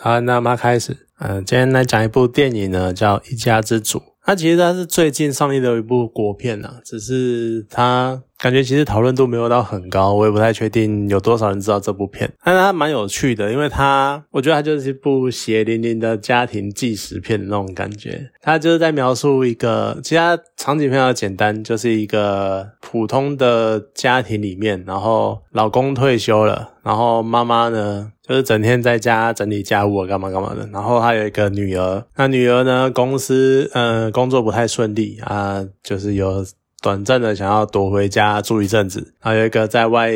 好，那妈开始。嗯，今天来讲一部电影呢，叫《一家之主》。它其实它是最近上映的一部国片啊，只是它感觉其实讨论度没有到很高，我也不太确定有多少人知道这部片。但是它蛮有趣的，因为它我觉得它就是一部血淋淋的家庭纪实片那种感觉。它就是在描述一个，其他场景非常简单，就是一个普通的家庭里面，然后老公退休了，然后妈妈呢。就是整天在家整理家务啊，干嘛干嘛的。然后还有一个女儿，那女儿呢，公司呃工作不太顺利啊，就是有短暂的想要躲回家住一阵子。还有一个在外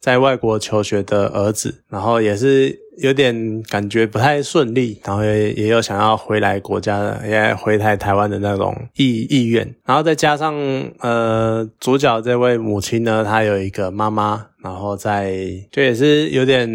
在外国求学的儿子，然后也是有点感觉不太顺利，然后也也有想要回来国家的，也回台台湾的那种意意愿。然后再加上呃主角这位母亲呢，她有一个妈妈。然后在就也是有点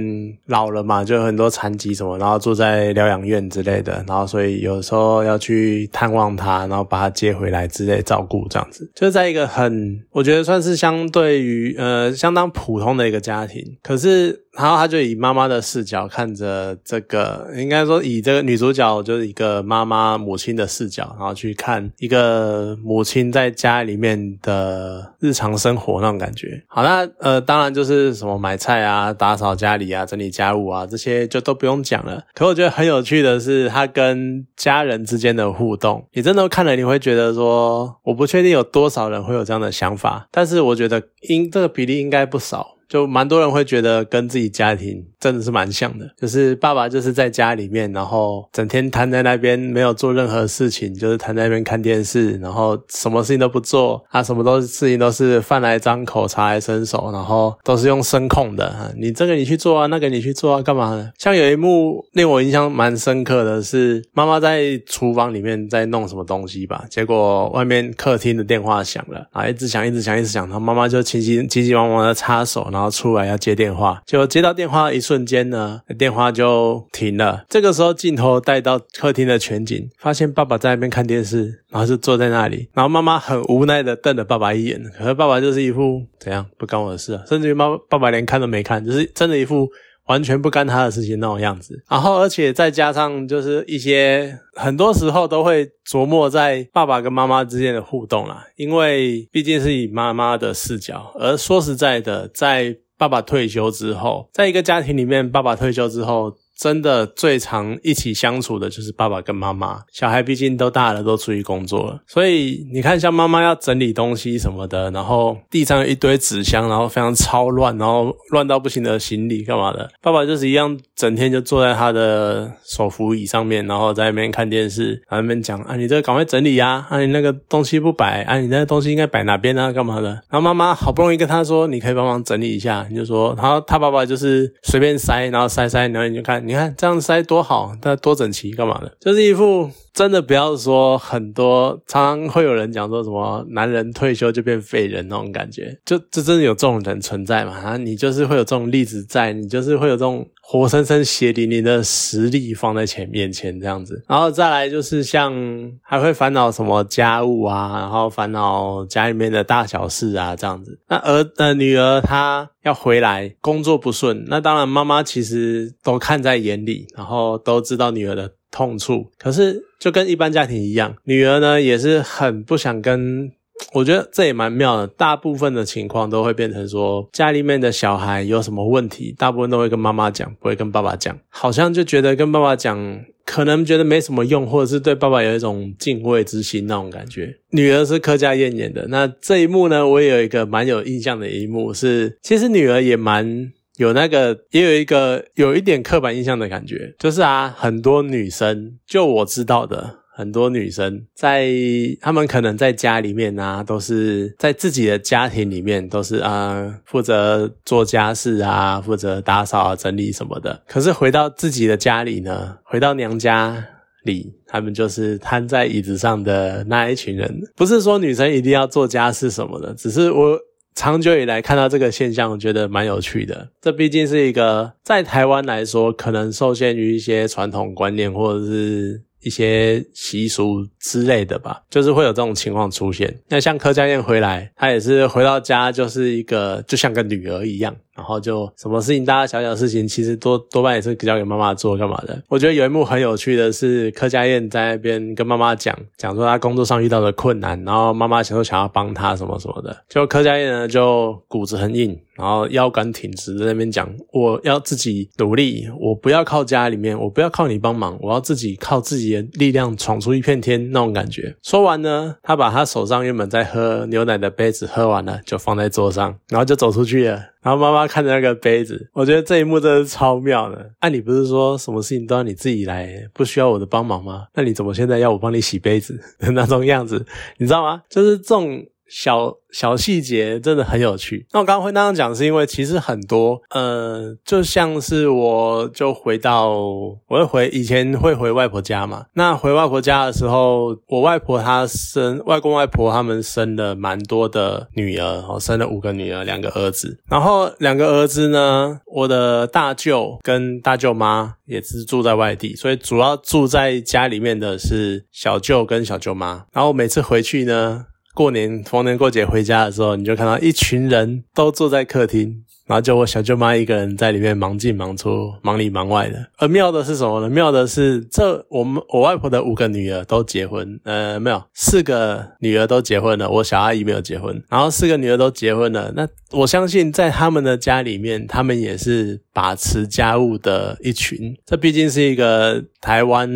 老了嘛，就很多残疾什么，然后住在疗养院之类的，然后所以有时候要去探望他，然后把他接回来之类照顾这样子，就是在一个很我觉得算是相对于呃相当普通的一个家庭，可是然后他就以妈妈的视角看着这个，应该说以这个女主角就是一个妈妈母亲的视角，然后去看一个母亲在家里面的日常生活那种感觉。好，那呃当然。就是什么买菜啊、打扫家里啊、整理家务啊，这些就都不用讲了。可我觉得很有趣的是，他跟家人之间的互动，你真的看了你会觉得说，我不确定有多少人会有这样的想法，但是我觉得应这个比例应该不少。就蛮多人会觉得跟自己家庭真的是蛮像的，就是爸爸就是在家里面，然后整天瘫在那边，没有做任何事情，就是瘫在那边看电视，然后什么事情都不做，他什么都事情都是饭来张口，茶来伸手，然后都是用声控的，你这个你去做啊，那个你去做啊，干嘛呢？像有一幕令我印象蛮深刻的是，妈妈在厨房里面在弄什么东西吧，结果外面客厅的电话响了，啊，一直响，一直响，一直响，然后妈妈就急急急急忙忙的插手。然后出来要接电话，就接到电话一瞬间呢，电话就停了。这个时候镜头带到客厅的全景，发现爸爸在那边看电视，然后就坐在那里，然后妈妈很无奈的瞪了爸爸一眼，可是爸爸就是一副怎样不关我的事啊，甚至于妈爸爸连看都没看，就是真的一副。完全不干他的事情那种样子，然后而且再加上就是一些很多时候都会琢磨在爸爸跟妈妈之间的互动啦，因为毕竟是以妈妈的视角，而说实在的，在爸爸退休之后，在一个家庭里面，爸爸退休之后。真的最常一起相处的就是爸爸跟妈妈，小孩毕竟都大了，都出去工作了，所以你看，像妈妈要整理东西什么的，然后地上一堆纸箱，然后非常超乱，然后乱到不行的行李干嘛的？爸爸就是一样，整天就坐在他的手扶椅上面，然后在那边看电视，然后那边讲啊，你这个赶快整理呀，啊，你那个东西不摆，啊，你那个东西应该摆哪边啊，干嘛的？然后妈妈好不容易跟他说，你可以帮忙整理一下，你就说，然后他爸爸就是随便塞，然后塞塞，然后你就看。你看这样塞多好，那多整齐，干嘛的？就是一副真的不要说很多，常常会有人讲说什么男人退休就变废人那种感觉，就就真的有这种人存在嘛？啊，你就是会有这种例子在，你就是会有这种活生生血淋淋的实力放在前面前这样子，然后再来就是像还会烦恼什么家务啊，然后烦恼家里面的大小事啊这样子。那儿呃女儿她要回来工作不顺，那当然妈妈其实都看在眼里，然后都知道女儿的。痛处，可是就跟一般家庭一样，女儿呢也是很不想跟。我觉得这也蛮妙的。大部分的情况都会变成说，家里面的小孩有什么问题，大部分都会跟妈妈讲，不会跟爸爸讲。好像就觉得跟爸爸讲，可能觉得没什么用，或者是对爸爸有一种敬畏之心那种感觉。女儿是柯佳燕演的，那这一幕呢，我也有一个蛮有印象的一幕是，其实女儿也蛮。有那个，也有一个有一点刻板印象的感觉，就是啊，很多女生，就我知道的，很多女生在她们可能在家里面啊，都是在自己的家庭里面都是啊，负责做家事啊，负责打扫啊整理什么的。可是回到自己的家里呢，回到娘家里，他们就是瘫在椅子上的那一群人。不是说女生一定要做家事什么的，只是我。长久以来看到这个现象，我觉得蛮有趣的。这毕竟是一个在台湾来说，可能受限于一些传统观念或者是一些习俗之类的吧，就是会有这种情况出现。那像柯佳燕回来，她也是回到家就是一个就像个女儿一样，然后就什么事情大大小小的事情，其实多多半也是交给妈妈做干嘛的。我觉得有一幕很有趣的是，柯佳燕在那边跟妈妈讲讲说她工作上遇到的困难，然后妈妈想说想要帮她什么什么的，就柯佳燕呢就骨子很硬。然后腰杆挺直，在那边讲，我要自己努力，我不要靠家里面，我不要靠你帮忙，我要自己靠自己的力量闯出一片天那种感觉。说完呢，他把他手上原本在喝牛奶的杯子喝完了，就放在桌上，然后就走出去了。然后妈妈看着那个杯子，我觉得这一幕真的是超妙的。哎，你不是说什么事情都要你自己来，不需要我的帮忙吗？那你怎么现在要我帮你洗杯子的那种样子？你知道吗？就是这种。小小细节真的很有趣。那我刚刚会那样讲，是因为其实很多，呃，就像是我就回到，我会回以前会回外婆家嘛。那回外婆家的时候，我外婆她生外公外婆他们生了蛮多的女儿，哦，生了五个女儿，两个儿子。然后两个儿子呢，我的大舅跟大舅妈也是住在外地，所以主要住在家里面的是小舅跟小舅妈。然后每次回去呢。过年逢年过节回家的时候，你就看到一群人都坐在客厅。然后就我小舅妈一个人在里面忙进忙出，忙里忙外的。而妙的是什么呢？妙的是这我们我外婆的五个女儿都结婚，呃，没有四个女儿都结婚了，我小阿姨没有结婚。然后四个女儿都结婚了，那我相信在他们的家里面，他们也是把持家务的一群。这毕竟是一个台湾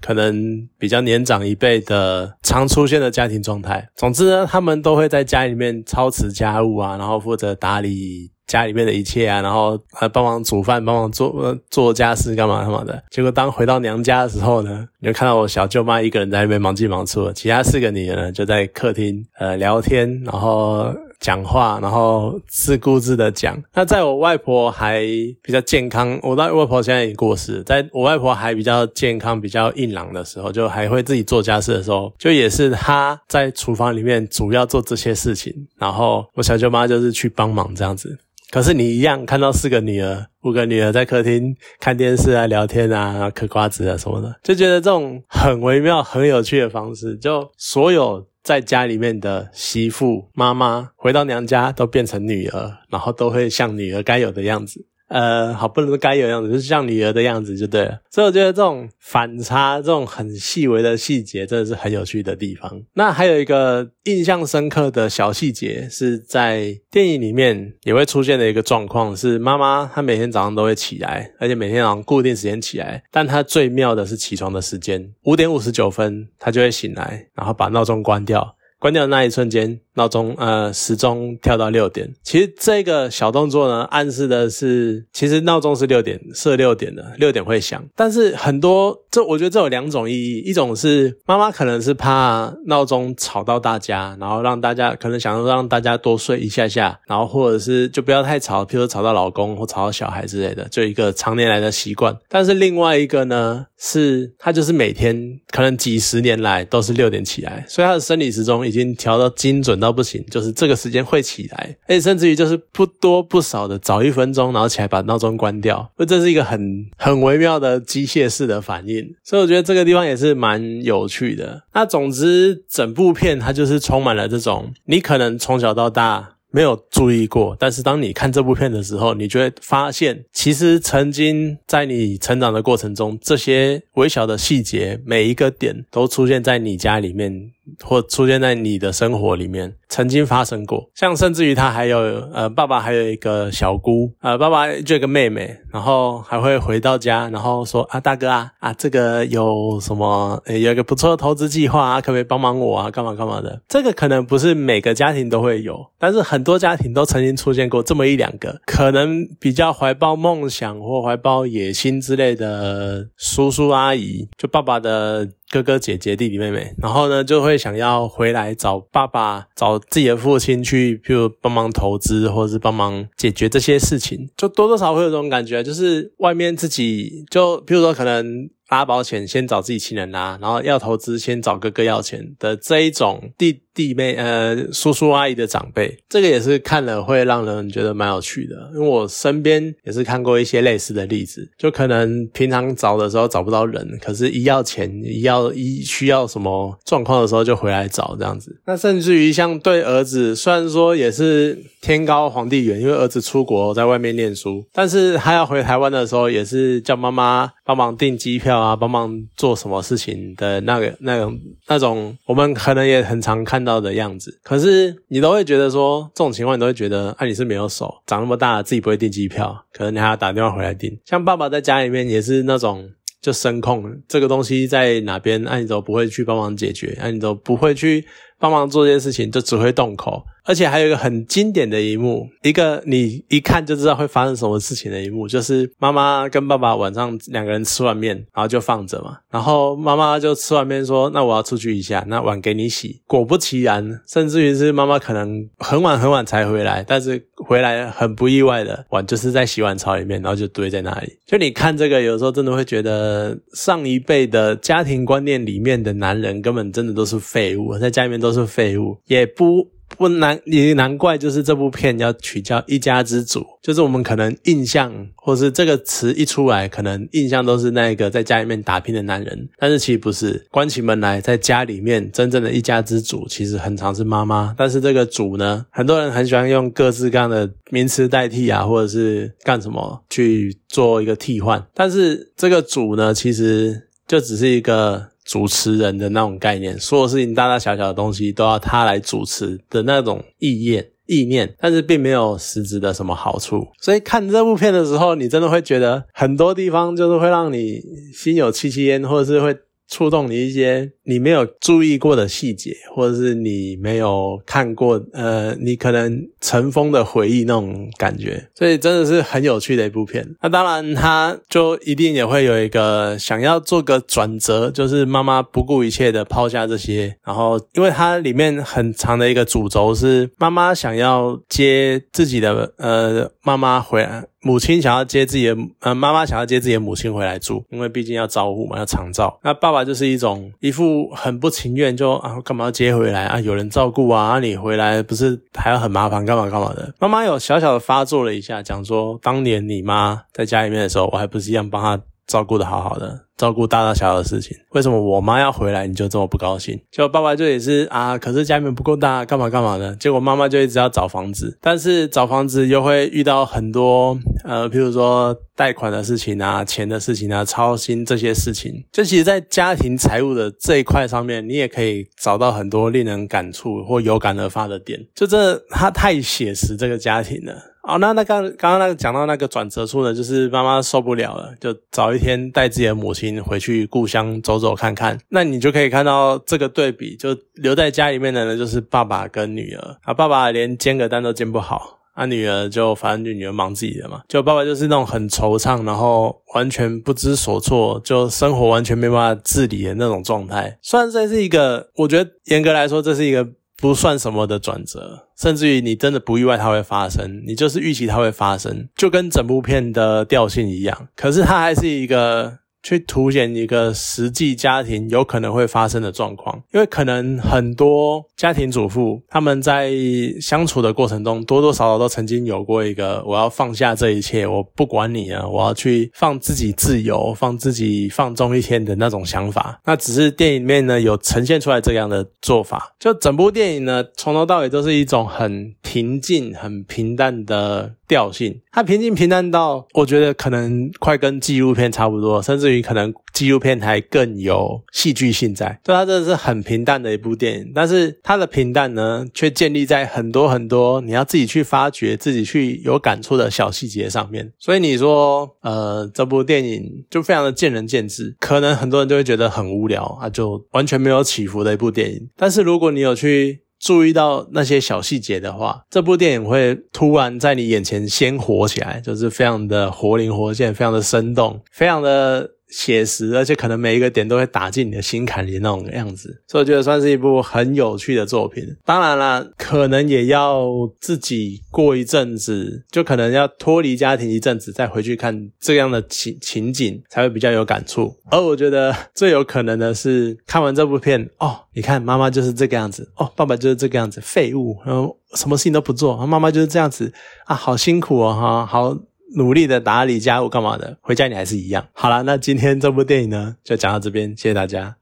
可能比较年长一辈的常出现的家庭状态。总之呢，他们都会在家里面操持家务啊，然后负责打理。家里面的一切啊，然后呃帮忙煮饭，帮忙做做家事，干嘛干嘛的。结果当回到娘家的时候呢，你就看到我小舅妈一个人在那边忙进忙出，其他四个女人呢就在客厅呃聊天，然后讲话，然后自顾自的讲。那在我外婆还比较健康，我的外婆现在已经过世，在我外婆还比较健康、比较硬朗的时候，就还会自己做家事的时候，就也是她在厨房里面主要做这些事情，然后我小舅妈就是去帮忙这样子。可是你一样看到四个女儿、五个女儿在客厅看电视啊、聊天啊、嗑瓜子啊什么的，就觉得这种很微妙、很有趣的方式，就所有在家里面的媳妇、妈妈回到娘家都变成女儿，然后都会像女儿该有的样子。呃，好，不能说该有样子，就是像女儿的样子就对了。所以我觉得这种反差，这种很细微的细节，真的是很有趣的地方。那还有一个印象深刻的小细节，是在电影里面也会出现的一个状况，是妈妈她每天早上都会起来，而且每天早上固定时间起来。但她最妙的是起床的时间，五点五十九分她就会醒来，然后把闹钟关掉。关掉的那一瞬间，闹钟呃时钟跳到六点。其实这个小动作呢，暗示的是，其实闹钟是六点设六点的，六点会响。但是很多这我觉得这有两种意义，一种是妈妈可能是怕闹钟吵到大家，然后让大家可能想要让大家多睡一下下，然后或者是就不要太吵，譬如吵到老公或吵到小孩之类的，就一个常年来的习惯。但是另外一个呢，是他就是每天可能几十年来都是六点起来，所以他的生理时钟。已经调到精准到不行，就是这个时间会起来，而且甚至于就是不多不少的早一分钟，然后起来把闹钟关掉，那这是一个很很微妙的机械式的反应，所以我觉得这个地方也是蛮有趣的。那总之，整部片它就是充满了这种，你可能从小到大。没有注意过，但是当你看这部片的时候，你就会发现，其实曾经在你成长的过程中，这些微小的细节，每一个点都出现在你家里面，或出现在你的生活里面，曾经发生过。像甚至于他还有，呃，爸爸还有一个小姑，呃，爸爸就一个妹妹，然后还会回到家，然后说啊，大哥啊，啊，这个有什么，有一个不错的投资计划啊，可不可以帮忙我啊，干嘛干嘛的？这个可能不是每个家庭都会有，但是。很多家庭都曾经出现过这么一两个，可能比较怀抱梦想或怀抱野心之类的叔叔阿姨，就爸爸的。哥哥姐姐弟弟妹妹，然后呢就会想要回来找爸爸，找自己的父亲去，譬如帮忙投资，或者是帮忙解决这些事情，就多多少会有这种感觉，就是外面自己就譬如说可能拉保险先找自己亲人拉，然后要投资先找哥哥要钱的这一种弟弟妹呃叔叔阿姨的长辈，这个也是看了会让人觉得蛮有趣的。因为我身边也是看过一些类似的例子，就可能平常找的时候找不到人，可是一要钱一要一需要什么状况的时候就回来找这样子。那甚至于像对儿子，虽然说也是天高皇帝远，因为儿子出国在外面念书，但是他要回台湾的时候，也是叫妈妈帮忙订机票啊，帮忙做什么事情的那个那种那种，我们可能也很常看到的样子。可是你都会觉得说，这种情况你都会觉得，啊，你是没有手，长那么大自己不会订机票，可能你还要打电话回来订。像爸爸在家里面也是那种。就声控这个东西在哪边，那你都不会去帮忙解决，那你都不会去帮忙做这些事情，就只会动口。而且还有一个很经典的一幕，一个你一看就知道会发生什么事情的一幕，就是妈妈跟爸爸晚上两个人吃完面，然后就放着嘛。然后妈妈就吃完面说：“那我要出去一下，那碗给你洗。”果不其然，甚至于是妈妈可能很晚很晚才回来，但是回来很不意外的碗就是在洗碗槽里面，然后就堆在那里。就你看这个，有时候真的会觉得上一辈的家庭观念里面的男人根本真的都是废物，在家里面都是废物，也不。不难，也难怪，就是这部片要取叫一家之主，就是我们可能印象，或是这个词一出来，可能印象都是那个在家里面打拼的男人，但是其实不是，关起门来在家里面真正的一家之主，其实很常是妈妈，但是这个主呢，很多人很喜欢用各式各样的名词代替啊，或者是干什么去做一个替换，但是这个主呢，其实就只是一个。主持人的那种概念，所有事情大大小小的东西都要他来主持的那种意念意念，但是并没有实质的什么好处。所以看这部片的时候，你真的会觉得很多地方就是会让你心有戚戚焉，或者是会。触动你一些你没有注意过的细节，或者是你没有看过，呃，你可能尘封的回忆那种感觉，所以真的是很有趣的一部片。那当然，他就一定也会有一个想要做个转折，就是妈妈不顾一切的抛下这些，然后因为它里面很长的一个主轴是妈妈想要接自己的呃妈妈回来。母亲想要接自己的，呃，妈妈想要接自己的母亲回来住，因为毕竟要照顾嘛，要长照。那爸爸就是一种一副很不情愿，就啊，干嘛要接回来啊？有人照顾啊，你回来不是还要很麻烦，干嘛干嘛的？妈妈有小小的发作了一下，讲说当年你妈在家里面的时候，我还不是一样帮她照顾的好好的。照顾大大小小的事情，为什么我妈要回来你就这么不高兴？结果爸爸就也是啊，可是家里面不够大，干嘛干嘛的？结果妈妈就一直要找房子，但是找房子又会遇到很多呃，譬如说贷款的事情啊、钱的事情啊、操心这些事情。就其实，在家庭财务的这一块上面，你也可以找到很多令人感触或有感而发的点。就这，他太写实这个家庭了。哦，那那刚刚刚那个讲到那个转折处呢，就是妈妈受不了了，就找一天带自己的母亲回去故乡走走看看。那你就可以看到这个对比，就留在家里面的呢，就是爸爸跟女儿。啊，爸爸连煎个蛋都煎不好，啊，女儿就反正就女儿忙自己的嘛。就爸爸就是那种很惆怅，然后完全不知所措，就生活完全没办法自理的那种状态。虽然这是一个，我觉得严格来说，这是一个。不算什么的转折，甚至于你真的不意外它会发生，你就是预期它会发生，就跟整部片的调性一样。可是它还是一个。去凸显一个实际家庭有可能会发生的状况，因为可能很多家庭主妇他们在相处的过程中，多多少少都曾经有过一个我要放下这一切，我不管你啊，我要去放自己自由，放自己放纵一天的那种想法。那只是电影里面呢有呈现出来这样的做法，就整部电影呢从头到尾都是一种很平静、很平淡的。调性，它平静平淡到我觉得可能快跟纪录片差不多，甚至于可能纪录片还更有戏剧性在。对，它真的是很平淡的一部电影，但是它的平淡呢，却建立在很多很多你要自己去发掘、自己去有感触的小细节上面。所以你说，呃，这部电影就非常的见仁见智，可能很多人就会觉得很无聊啊，就完全没有起伏的一部电影。但是如果你有去，注意到那些小细节的话，这部电影会突然在你眼前鲜活起来，就是非常的活灵活现，非常的生动，非常的写实，而且可能每一个点都会打进你的心坎里那种样子，所以我觉得算是一部很有趣的作品。当然啦，可能也要自己过一阵子，就可能要脱离家庭一阵子，再回去看这样的情情景，才会比较有感触。而我觉得 最有可能的是，看完这部片，哦，你看妈妈就是这个样子，哦，爸爸就是这个样子，废物，然后什么事情都不做，妈妈就是这样子啊，好辛苦哦，哈，好。努力的打理家务干嘛的？回家你还是一样。好了，那今天这部电影呢，就讲到这边，谢谢大家。